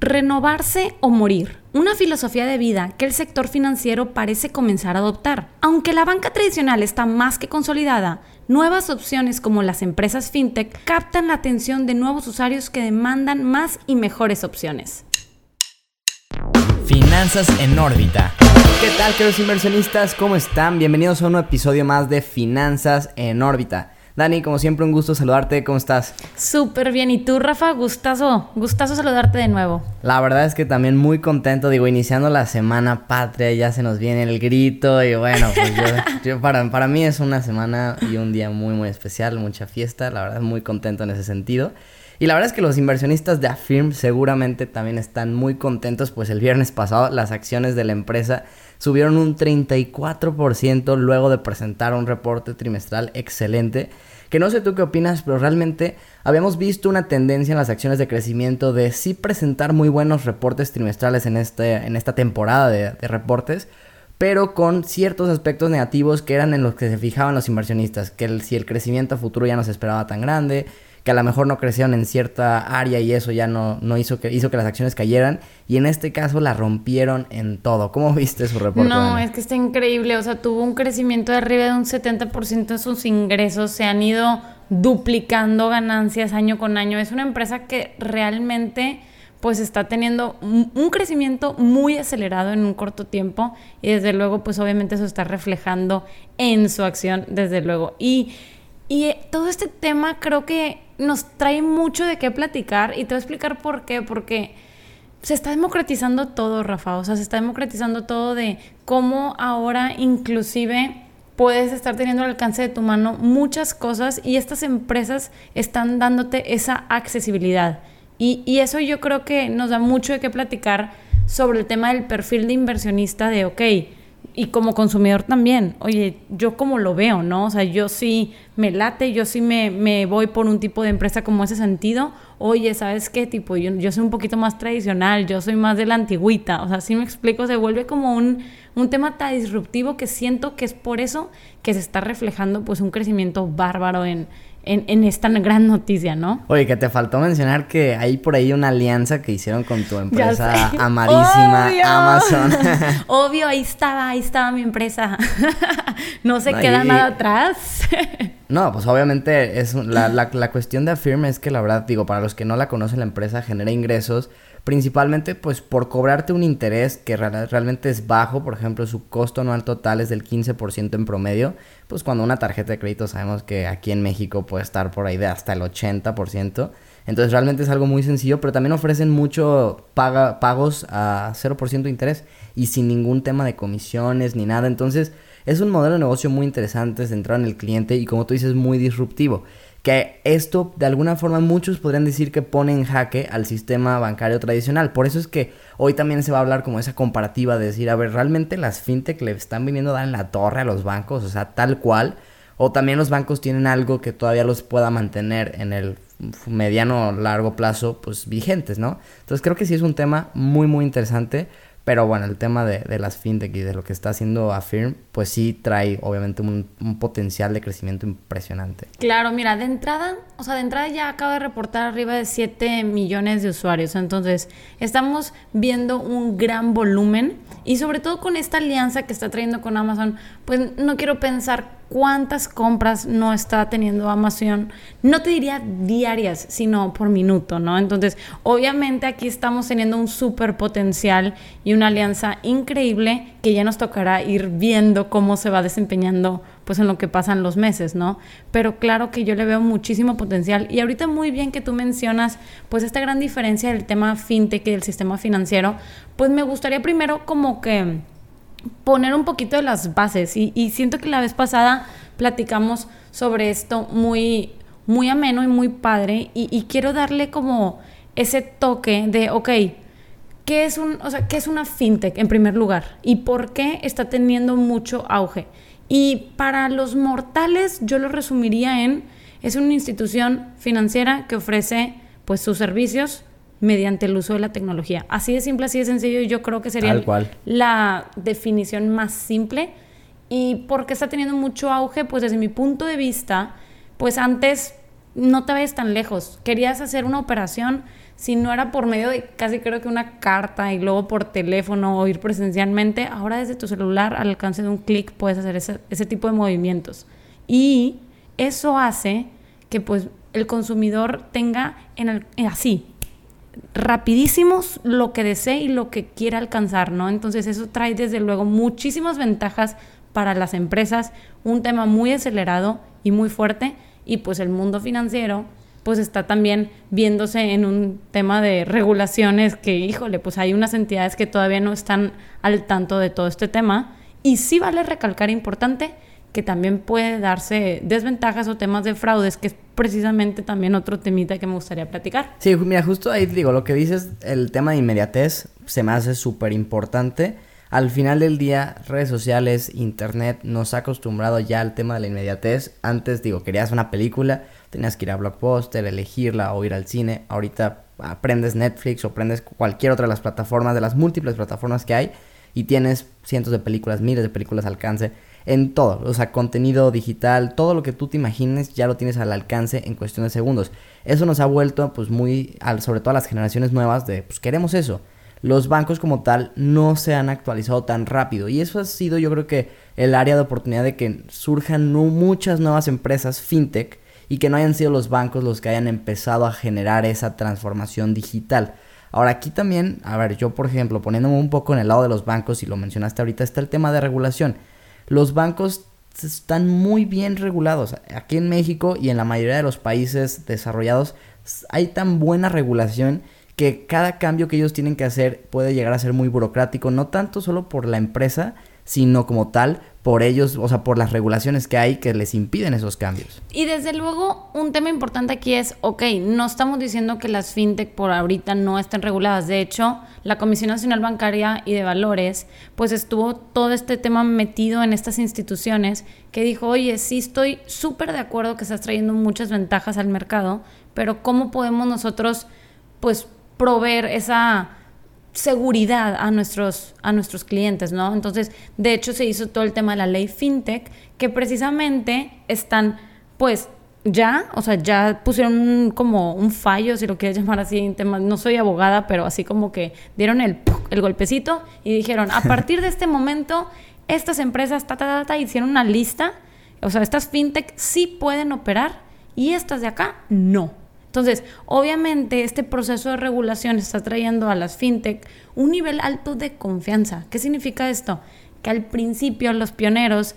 Renovarse o morir. Una filosofía de vida que el sector financiero parece comenzar a adoptar. Aunque la banca tradicional está más que consolidada, nuevas opciones como las empresas fintech captan la atención de nuevos usuarios que demandan más y mejores opciones. Finanzas en órbita. ¿Qué tal, queridos inversionistas? ¿Cómo están? Bienvenidos a un episodio más de Finanzas en órbita. Dani, como siempre, un gusto saludarte. ¿Cómo estás? Súper bien. ¿Y tú, Rafa? Gustazo, gustazo saludarte de nuevo. La verdad es que también muy contento. Digo, iniciando la semana patria, ya se nos viene el grito. Y bueno, pues yo, para, para mí es una semana y un día muy, muy especial, mucha fiesta. La verdad, muy contento en ese sentido. Y la verdad es que los inversionistas de Affirm seguramente también están muy contentos, pues el viernes pasado las acciones de la empresa subieron un 34% luego de presentar un reporte trimestral excelente. Que no sé tú qué opinas, pero realmente habíamos visto una tendencia en las acciones de crecimiento de sí presentar muy buenos reportes trimestrales en, este, en esta temporada de, reportes, pero con ciertos aspectos negativos que eran en los que se fijaban los inversionistas, que si el crecimiento a futuro ya no se esperaba tan grande, que a lo mejor no crecieron en cierta área y eso ya no, no hizo, que, hizo que las acciones cayeran. Y en este caso la rompieron en todo. ¿Cómo viste su reporte? No, es que está increíble. O sea, tuvo un crecimiento de arriba de un 70% de sus ingresos. Se han ido duplicando ganancias año con año. Es una empresa que realmente pues está teniendo un crecimiento muy acelerado en un corto tiempo y desde luego pues obviamente eso está reflejando en su acción desde luego y y eh, todo este tema creo que nos trae mucho de qué platicar y te voy a explicar por qué, porque se está democratizando todo, Rafa, o sea, se está democratizando todo de cómo ahora inclusive puedes estar teniendo al alcance de tu mano muchas cosas y estas empresas están dándote esa accesibilidad. Y, y eso yo creo que nos da mucho de qué platicar sobre el tema del perfil de inversionista de, ok, y como consumidor también, oye, yo como lo veo, ¿no? O sea, yo sí me late, yo sí me, me voy por un tipo de empresa como ese sentido. Oye, ¿sabes qué? Tipo, yo, yo soy un poquito más tradicional, yo soy más de la antigüita. O sea, sí me explico, se vuelve como un, un tema tan disruptivo que siento que es por eso que se está reflejando pues un crecimiento bárbaro en, en, esta gran noticia, ¿no? Oye, que te faltó mencionar que hay por ahí una alianza que hicieron con tu empresa amadísima, Amazon. Obvio, ahí estaba, ahí estaba mi empresa. no se queda nada atrás. no, pues obviamente es la, la, la cuestión de Affirm es que la verdad, digo, para los que no la conocen, la empresa genera ingresos principalmente pues por cobrarte un interés que realmente es bajo, por ejemplo su costo anual total es del 15% en promedio, pues cuando una tarjeta de crédito sabemos que aquí en México puede estar por ahí de hasta el 80%, entonces realmente es algo muy sencillo, pero también ofrecen mucho pagos a 0% de interés y sin ningún tema de comisiones ni nada, entonces es un modelo de negocio muy interesante, centrado en el cliente y como tú dices muy disruptivo que esto de alguna forma muchos podrían decir que pone en jaque al sistema bancario tradicional. Por eso es que hoy también se va a hablar como esa comparativa de decir, a ver, realmente las fintech le están viniendo a dar en la torre a los bancos, o sea, tal cual, o también los bancos tienen algo que todavía los pueda mantener en el mediano o largo plazo pues vigentes, ¿no? Entonces creo que sí es un tema muy muy interesante pero bueno, el tema de, de, las fintech y de lo que está haciendo Affirm, pues sí trae obviamente un, un, potencial de crecimiento impresionante. Claro, mira, de entrada, o sea, de entrada ya acaba de reportar arriba de 7 millones de usuarios. Entonces, estamos viendo un gran volumen y sobre todo con esta alianza que está trayendo con Amazon, pues no quiero pensar cuántas compras no está teniendo Amazon, no te diría diarias, sino por minuto, ¿no? Entonces, obviamente aquí estamos teniendo un súper potencial y una alianza increíble que ya nos tocará ir viendo cómo se va desempeñando pues en lo que pasan los meses, ¿no? Pero claro que yo le veo muchísimo potencial y ahorita muy bien que tú mencionas pues esta gran diferencia del tema fintech y del sistema financiero, pues me gustaría primero como que poner un poquito de las bases y, siento que la vez pasada platicamos sobre esto muy, muy ameno y muy padre y, quiero darle como ese toque de, ok, ¿qué es, un, o sea, ¿qué es una fintech en primer lugar? ¿Y por qué está teniendo mucho auge? Y para los mortales yo lo resumiría en, es una institución financiera que ofrece pues sus servicios mediante el uso de la tecnología. Así de simple, así de sencillo, y yo creo que sería la definición más simple. Y porque está teniendo mucho auge, pues desde mi punto de vista, pues antes no te vayas tan lejos. Querías hacer una operación, si no era por medio de casi creo que una carta y luego por teléfono o ir presencialmente, ahora desde tu celular al alcance de un clic puedes hacer ese, ese tipo de movimientos. Y eso hace que pues el consumidor tenga en el, así, rapidísimos lo que desee y lo que quiera alcanzar, ¿no? Entonces eso trae desde luego muchísimas ventajas para las empresas, un tema muy acelerado y muy fuerte y pues el mundo financiero pues está también viéndose en un tema de regulaciones que, híjole, pues hay unas entidades que todavía no están al tanto de todo este tema y sí vale recalcar importante que también puede darse desventajas o temas de fraudes, que es precisamente también otro temita que me gustaría platicar. Sí, mira, justo ahí digo, lo que dices, el tema de inmediatez se me hace súper importante. Al final del día, redes sociales, internet, nos ha acostumbrado ya al tema de la inmediatez. Antes, digo, querías una película, tenías que ir a Blockbuster, elegirla o ir al cine. Ahorita aprendes Netflix o aprendes cualquier otra de las plataformas, de las múltiples plataformas que hay, y tienes cientos de películas, miles de películas al alcance en todo, o sea, contenido digital, todo lo que tú te imagines ya lo tienes al alcance en cuestión de segundos. Eso nos ha vuelto pues muy, al, sobre todo a las generaciones nuevas de, pues queremos eso. Los bancos como tal no se han actualizado tan rápido y eso ha sido yo creo que el área de oportunidad de que surjan muchas nuevas empresas fintech y que no hayan sido los bancos los que hayan empezado a generar esa transformación digital. Ahora aquí también, a ver, yo por ejemplo, poniéndome un poco en el lado de los bancos y lo mencionaste ahorita, está el tema de regulación los bancos están muy bien regulados. Aquí en México y en la mayoría de los países desarrollados hay tan buena regulación que cada cambio que ellos tienen que hacer puede llegar a ser muy burocrático, no tanto solo por la empresa, sino como tal por ellos, o sea, por las regulaciones que hay que les impiden esos cambios. Y desde luego, un tema importante aquí es, ok, no estamos diciendo que las fintech por ahorita no estén reguladas. De hecho, la Comisión Nacional Bancaria y de Valores, pues estuvo todo este tema metido en estas instituciones que dijo, oye, sí estoy súper de acuerdo que estás trayendo muchas ventajas al mercado, pero ¿cómo podemos nosotros, pues, proveer esa seguridad a nuestros, a nuestros clientes, ¿no? Entonces, de hecho, se hizo todo el tema de la ley FinTech, que precisamente están, pues, ya, o sea, ya pusieron como un fallo, si lo quieres llamar así, en temas, no soy abogada, pero así como que dieron el, el golpecito y dijeron, a partir de este momento, estas empresas, ta, ta, ta, hicieron una lista, o sea, estas fintech sí pueden operar y estas de acá no. Entonces, obviamente este proceso de regulación está trayendo a las fintech un nivel alto de confianza. ¿Qué significa esto? Que al principio los pioneros,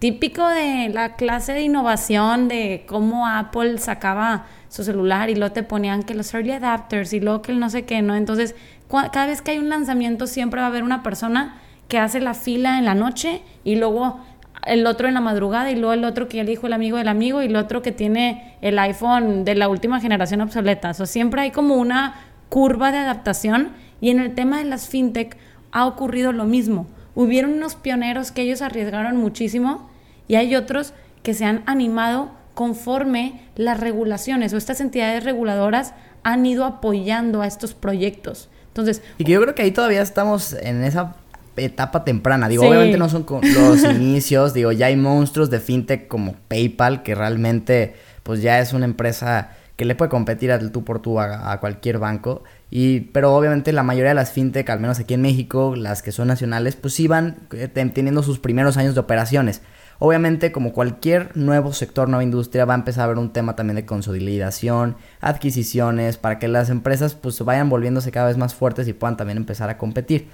típico de la clase de innovación, de cómo Apple sacaba su celular y luego te ponían que los early adapters y luego que el no sé qué, ¿no? Entonces, cada vez que hay un lanzamiento siempre va a haber una persona que hace la fila en la noche y luego el otro en la madrugada y luego el otro que ya dijo el amigo del amigo y el otro que tiene el iPhone de la última generación obsoleta. O siempre hay como una curva de adaptación y en el tema de las fintech ha ocurrido lo mismo. Hubieron unos pioneros que ellos arriesgaron muchísimo y hay otros que se han animado conforme las regulaciones o estas entidades reguladoras han ido apoyando a estos proyectos. Entonces, y que yo creo que ahí todavía estamos en esa etapa temprana. Digo, obviamente no son los inicios, digo, ya hay monstruos de fintech como PayPal, que realmente pues ya es una empresa que le puede competir al tú por tú a, cualquier banco. Y, pero obviamente la mayoría de las fintech, al menos aquí en México, las que son nacionales, pues sí van eh, teniendo sus primeros años de operaciones. Obviamente, como cualquier nuevo sector, nueva industria, va a empezar a haber un tema también de consolidación, adquisiciones, para que las empresas pues vayan volviéndose cada vez más fuertes y puedan también empezar a competir.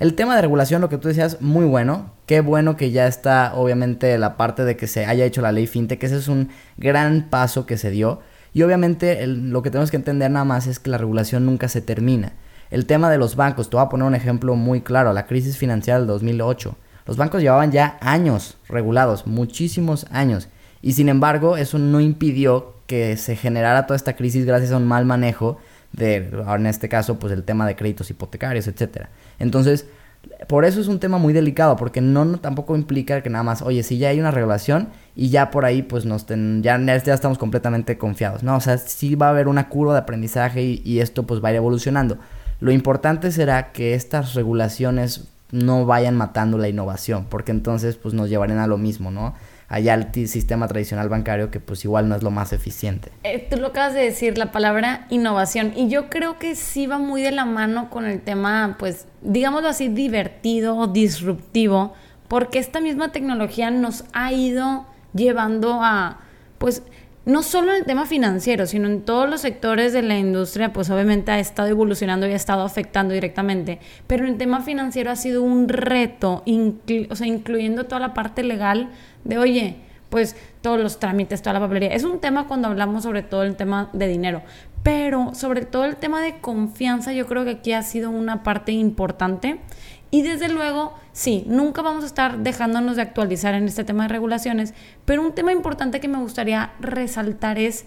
El tema de regulación, lo que tú decías, muy bueno. Qué bueno que ya está, obviamente, la parte de que se haya hecho la ley fintech. Ese es un gran paso que se dio. Y obviamente lo que tenemos que entender nada más es que la regulación nunca se termina. El tema de los bancos, te voy a poner un ejemplo muy claro, la crisis financiera del 2008. Los bancos llevaban ya años regulados, muchísimos años. Y sin embargo, eso no impidió que se generara toda esta crisis gracias a un mal manejo de, en este caso, pues el tema de créditos hipotecarios, etcétera. Entonces, por eso es un tema muy delicado, porque no, tampoco implica que nada más, oye, si ya hay una regulación y ya por ahí pues nos ya, ya estamos completamente confiados, ¿no? O sea, sí va a haber una curva de aprendizaje y, y esto pues va a ir evolucionando. Lo importante será que estas regulaciones no vayan matando la innovación, porque entonces pues nos llevarían a lo mismo, ¿no? Allá el sistema tradicional bancario que pues igual no es lo más eficiente. Eh, tú lo acabas de decir, la palabra innovación, y yo creo que sí va muy de la mano con el tema, pues, digámoslo así, divertido o disruptivo, porque esta misma tecnología nos ha ido llevando a, pues, no solo en el tema financiero, sino en todos los sectores de la industria, pues obviamente ha estado evolucionando y ha estado afectando directamente. Pero en el tema financiero ha sido un reto, o sea, incluyendo toda la parte legal de, oye, pues todos los trámites, toda la papelería. Es un tema cuando hablamos sobre todo el tema de dinero, pero sobre todo el tema de confianza, yo creo que aquí ha sido una parte importante. Y desde luego, sí, nunca vamos a estar dejándonos de actualizar en este tema de regulaciones, pero un tema importante que me gustaría resaltar es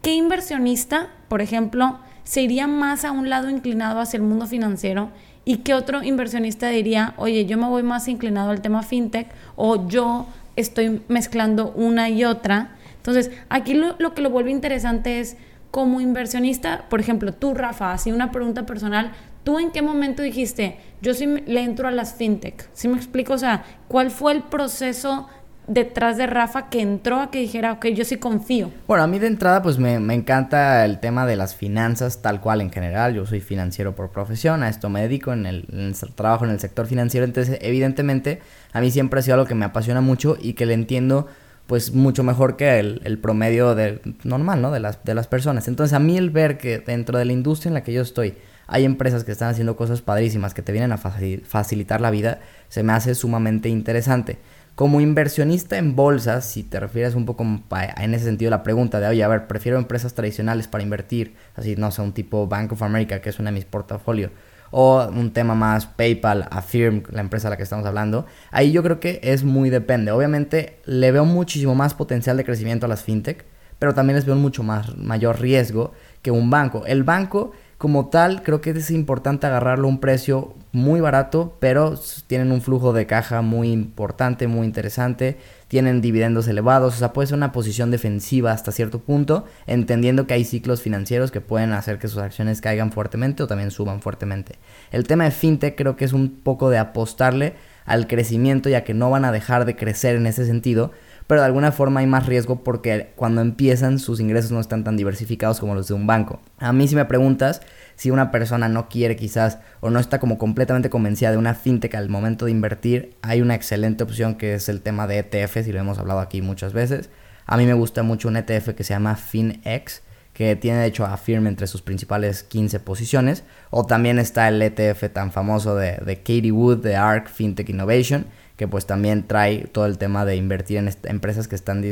qué inversionista, por ejemplo, se iría más a un lado inclinado hacia el mundo financiero y qué otro inversionista diría, oye, yo me voy más inclinado al tema fintech o yo estoy mezclando una y otra. Entonces, aquí lo, lo que lo vuelve interesante es como inversionista, por ejemplo, tú, Rafa, así una pregunta personal, ¿Tú en qué momento dijiste, yo sí le entro a las fintech? ¿Sí me explico? O sea, ¿cuál fue el proceso detrás de Rafa que entró a que dijera, ok, yo sí confío? Bueno, a mí de entrada pues me, encanta el tema de las finanzas tal cual en general. Yo soy financiero por profesión, a esto me dedico en el, trabajo en el sector financiero. Entonces, evidentemente, a mí siempre ha sido algo que me apasiona mucho y que le entiendo pues mucho mejor que el, el promedio de, normal, ¿no? De las, de las personas. Entonces, a mí el ver que dentro de la industria en la que yo estoy, hay empresas que están haciendo cosas padrísimas que te vienen a facilitar la vida, se me hace sumamente interesante. Como inversionista en bolsas, si te refieres un poco en ese sentido la pregunta de, oye, a ver, prefiero empresas tradicionales para invertir, así, no sé, un tipo Bank of America, que es una de mis portafolios, o un tema más PayPal, Affirm, la empresa a la que estamos hablando, ahí yo creo que es muy depende. Obviamente le veo muchísimo más potencial de crecimiento a las fintech, pero también les veo mucho más mayor riesgo que un banco. El banco como tal, creo que es importante agarrarlo a un precio muy barato, pero tienen un flujo de caja muy importante, muy interesante, tienen dividendos elevados, o sea, puede ser una posición defensiva hasta cierto punto, entendiendo que hay ciclos financieros que pueden hacer que sus acciones caigan fuertemente o también suban fuertemente. El tema de fintech creo que es un poco de apostarle al crecimiento, ya que no van a dejar de crecer en ese sentido, pero de alguna forma hay más riesgo porque cuando empiezan sus ingresos no están tan diversificados como los de un banco. A mí si me preguntas si una persona no quiere quizás o no está como completamente convencida de una fintech al momento de invertir, hay una excelente opción que es el tema de ETFs y lo hemos hablado aquí muchas veces. A mí me gusta mucho un ETF que se llama FinX que tiene de hecho a Firm entre sus principales 15 posiciones. O también está el ETF tan famoso de, de Katie Wood, de ARK FinTech Innovation, que pues también trae todo el tema de invertir en empresas que están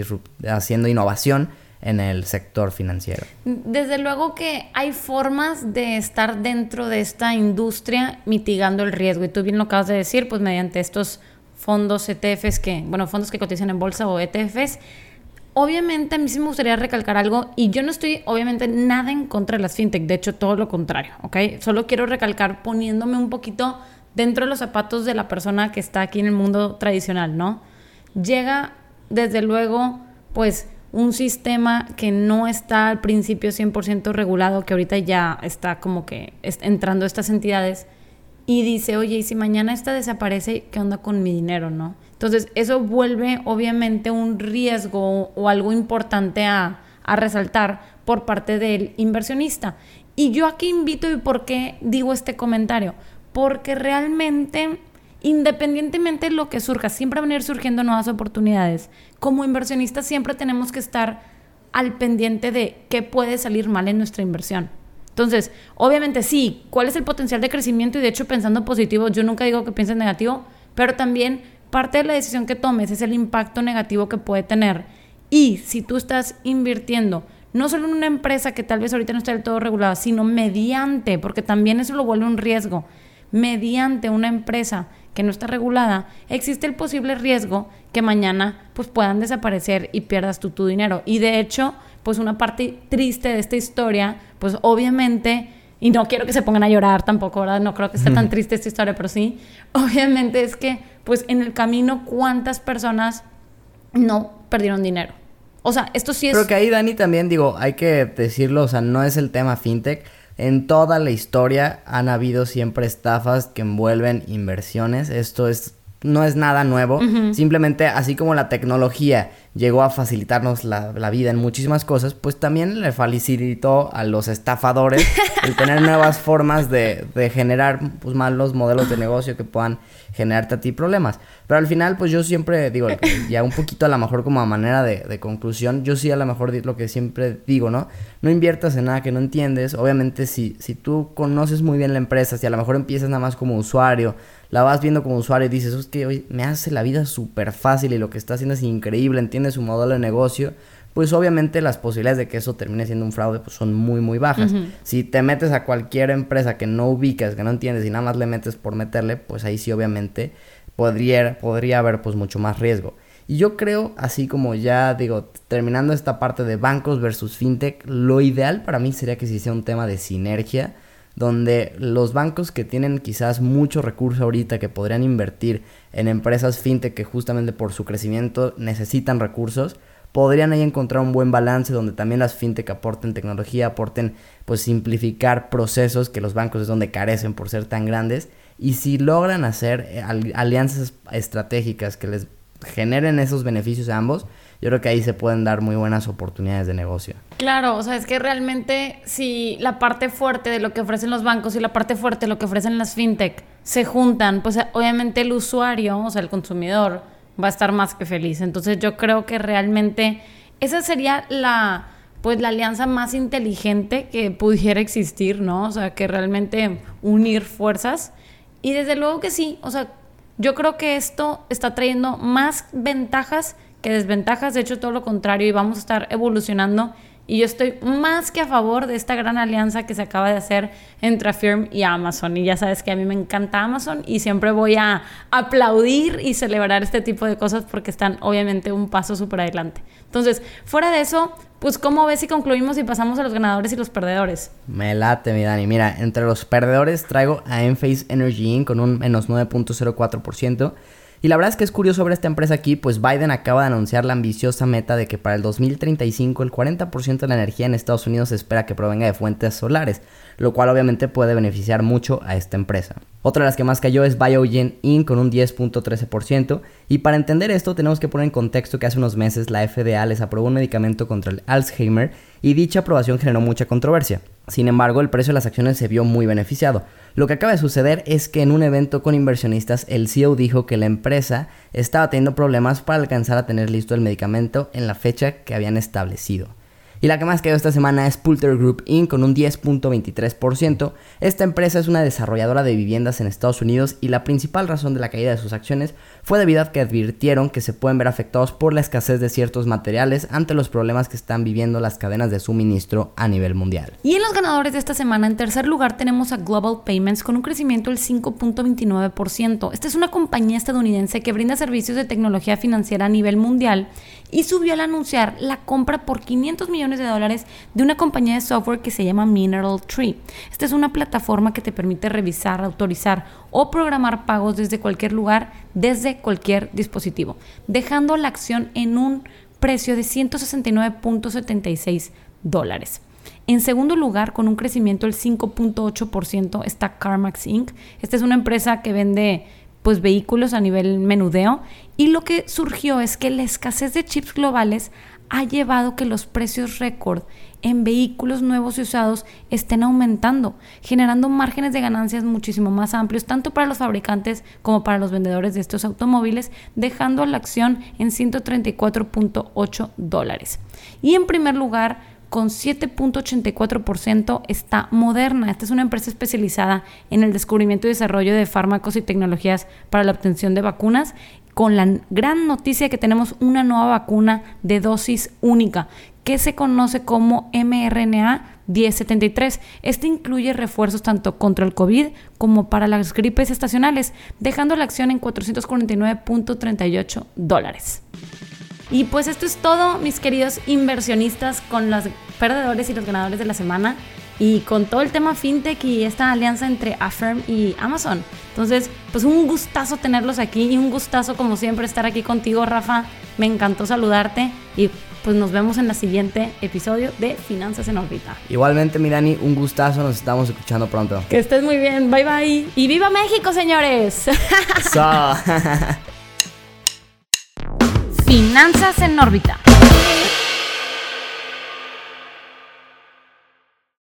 haciendo innovación en el sector financiero. Desde luego que hay formas de estar dentro de esta industria mitigando el riesgo y tú bien lo acabas de decir, pues mediante estos fondos ETFs que, bueno, fondos que cotizan en bolsa o ETFs. Obviamente a mí sí me gustaría recalcar algo y yo no estoy obviamente nada en contra de las fintech, de hecho todo lo contrario, ¿ok? Solo quiero recalcar poniéndome un poquito dentro de los zapatos de la persona que está aquí en el mundo tradicional, ¿no? Llega, desde luego, pues un sistema que no está al principio 100% regulado, que ahorita ya está como que entrando estas entidades, y dice, oye, y si mañana esta desaparece, ¿qué onda con mi dinero, no? Entonces, eso vuelve obviamente un riesgo o algo importante a, a resaltar por parte del inversionista. Y yo aquí invito y por qué digo este comentario porque realmente, independientemente de lo que surja, siempre van a ir surgiendo nuevas oportunidades. Como inversionistas siempre tenemos que estar al pendiente de qué puede salir mal en nuestra inversión. Entonces, obviamente sí, ¿cuál es el potencial de crecimiento? Y de hecho, pensando positivo, yo nunca digo que pienses negativo, pero también parte de la decisión que tomes es el impacto negativo que puede tener. Y si tú estás invirtiendo no solo en una empresa que tal vez ahorita no está del todo regulada, sino mediante, porque también eso lo vuelve un riesgo mediante una empresa que no está regulada, existe el posible riesgo que mañana pues puedan desaparecer y pierdas tú tu dinero. Y de hecho, pues una parte triste de esta historia, pues obviamente, y no quiero que se pongan a llorar tampoco, ¿verdad? No creo que esté tan triste esta historia, pero sí, obviamente es que pues en el camino cuántas personas no perdieron dinero. O sea, esto sí es... Pero que ahí, Dani, también digo, hay que decirlo, o sea, no es el tema fintech, en toda la historia han habido siempre estafas que envuelven inversiones. Esto es no es nada nuevo. Simplemente, así como la tecnología llegó a facilitarnos la, vida en muchísimas cosas, pues también le facilitó a los estafadores el tener nuevas formas de, de generar pues, malos modelos de negocio que puedan generarte a ti problemas. Pero al final, pues yo siempre digo, ya un poquito a lo mejor como a manera de, de conclusión, yo sí a lo mejor lo que siempre digo, ¿no? No inviertas en nada que no entiendes. Obviamente, si, si tú conoces muy bien la empresa, si a lo mejor empiezas nada más como usuario, la vas viendo como usuario y dices, es que hoy me hace la vida súper fácil y lo que está haciendo es increíble, entiende su modelo de negocio, pues obviamente las posibilidades de que eso termine siendo un fraude pues son muy muy bajas. Si te metes a cualquier empresa que no ubicas, que no entiendes y nada más le metes por meterle, pues ahí sí obviamente podría, podría haber pues mucho más riesgo. Y yo creo, así como ya digo, terminando esta parte de bancos versus fintech, lo ideal para mí sería que se hiciera un tema de sinergia, donde los bancos que tienen quizás mucho recurso ahorita, que podrían invertir en empresas fintech que justamente por su crecimiento necesitan recursos, podrían ahí encontrar un buen balance donde también las fintech aporten tecnología, aporten pues simplificar procesos que los bancos es donde carecen por ser tan grandes. Y si logran hacer eh, alianzas estratégicas que les generen esos beneficios a ambos, yo creo que ahí se pueden dar muy buenas oportunidades de negocio. Claro, o sea, es que realmente si la parte fuerte de lo que ofrecen los bancos y la parte fuerte de lo que ofrecen las fintech se juntan, pues obviamente el usuario, o sea, el consumidor, va a estar más que feliz. Entonces yo creo que realmente esa sería la pues la alianza más inteligente que pudiera existir, ¿no? O sea, que realmente unir fuerzas. Y desde luego que sí, o sea, yo creo que esto está trayendo más ventajas que desventajas, de hecho todo lo contrario, y vamos a estar evolucionando y yo estoy más que a favor de esta gran alianza que se acaba de hacer entre Affirm y Amazon. Y ya sabes que a mí me encanta Amazon y siempre voy a aplaudir y celebrar este tipo de cosas porque están obviamente un paso súper adelante. Entonces, fuera de eso, pues ¿cómo ves si concluimos y pasamos a los ganadores y los perdedores? Me late, mi Dani. Mira, entre los perdedores traigo a Enphase Energy Inc. con un menos 9.04%. Y la verdad es que es curioso ver esta empresa aquí, pues Biden acaba de anunciar la ambiciosa meta de que para el 2035 el 40% de la energía en Estados Unidos se espera que provenga de fuentes solares, lo cual obviamente puede beneficiar mucho a esta empresa. Otra de las que más cayó es Biogen Inc. con un 10.13%. Y para entender esto tenemos que poner en contexto que hace unos meses la FDA les aprobó un medicamento contra el Alzheimer y dicha aprobación generó mucha controversia. Sin embargo, el precio de las acciones se vio muy beneficiado. Lo que acaba de suceder es que en un evento con inversionistas el CEO dijo que la empresa estaba teniendo problemas para alcanzar a tener listo el medicamento en la fecha que habían establecido. Y la que más cayó esta semana es Pulter Group Inc. con un 10.23%. Esta empresa es una desarrolladora de viviendas en Estados Unidos y la principal razón de la caída de sus acciones fue debido a que advirtieron que se pueden ver afectados por la escasez de ciertos materiales ante los problemas que están viviendo las cadenas de suministro a nivel mundial. Y en los ganadores de esta semana, en tercer lugar tenemos a Global Payments con un crecimiento del 5.29%. Esta es una compañía estadounidense que brinda servicios de tecnología financiera a nivel mundial y subió al anunciar la compra por 500 millones de dólares de una compañía de software que se llama Mineral Tree. Esta es una plataforma que te permite revisar, autorizar o programar pagos desde cualquier lugar, desde cualquier dispositivo, dejando la acción en un precio de 169.76 dólares. En segundo lugar, con un crecimiento del 5.8%, está CarMax Inc. Esta es una empresa que vende pues vehículos a nivel menudeo y lo que surgió es que la escasez de chips globales ha llevado que los precios récord en vehículos nuevos y usados estén aumentando, generando márgenes de ganancias muchísimo más amplios, tanto para los fabricantes como para los vendedores de estos automóviles, dejando la acción en 134.8 dólares. Y en primer lugar, con 7.84% está Moderna. Esta es una empresa especializada en el descubrimiento y desarrollo de fármacos y tecnologías para la obtención de vacunas con la gran noticia que tenemos una nueva vacuna de dosis única que se conoce como mRNA 1073. Este incluye refuerzos tanto contra el COVID como para las gripes estacionales, dejando la acción en 449.38 dólares. Y pues esto es todo, mis queridos inversionistas, con los perdedores y los ganadores de la semana y con todo el tema fintech y esta alianza entre Affirm y Amazon. Entonces, pues un gustazo tenerlos aquí y un gustazo como siempre estar aquí contigo, Rafa. Me encantó saludarte y pues nos vemos en el siguiente episodio de Finanzas en órbita. Igualmente, Mirani, un gustazo, nos estamos escuchando pronto. Que estés muy bien, bye bye. Y viva México, señores. So. Finanzas en órbita.